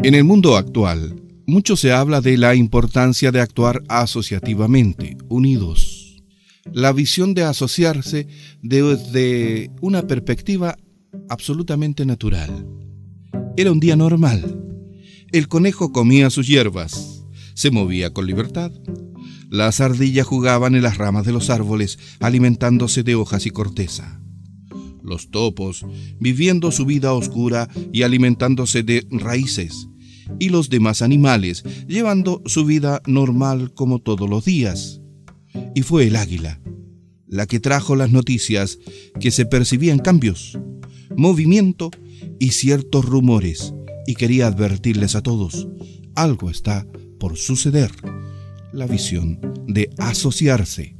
En el mundo actual, mucho se habla de la importancia de actuar asociativamente, unidos. La visión de asociarse desde una perspectiva absolutamente natural. Era un día normal. El conejo comía sus hierbas, se movía con libertad. Las ardillas jugaban en las ramas de los árboles, alimentándose de hojas y corteza los topos, viviendo su vida oscura y alimentándose de raíces, y los demás animales, llevando su vida normal como todos los días. Y fue el águila, la que trajo las noticias que se percibían cambios, movimiento y ciertos rumores, y quería advertirles a todos, algo está por suceder. La visión de asociarse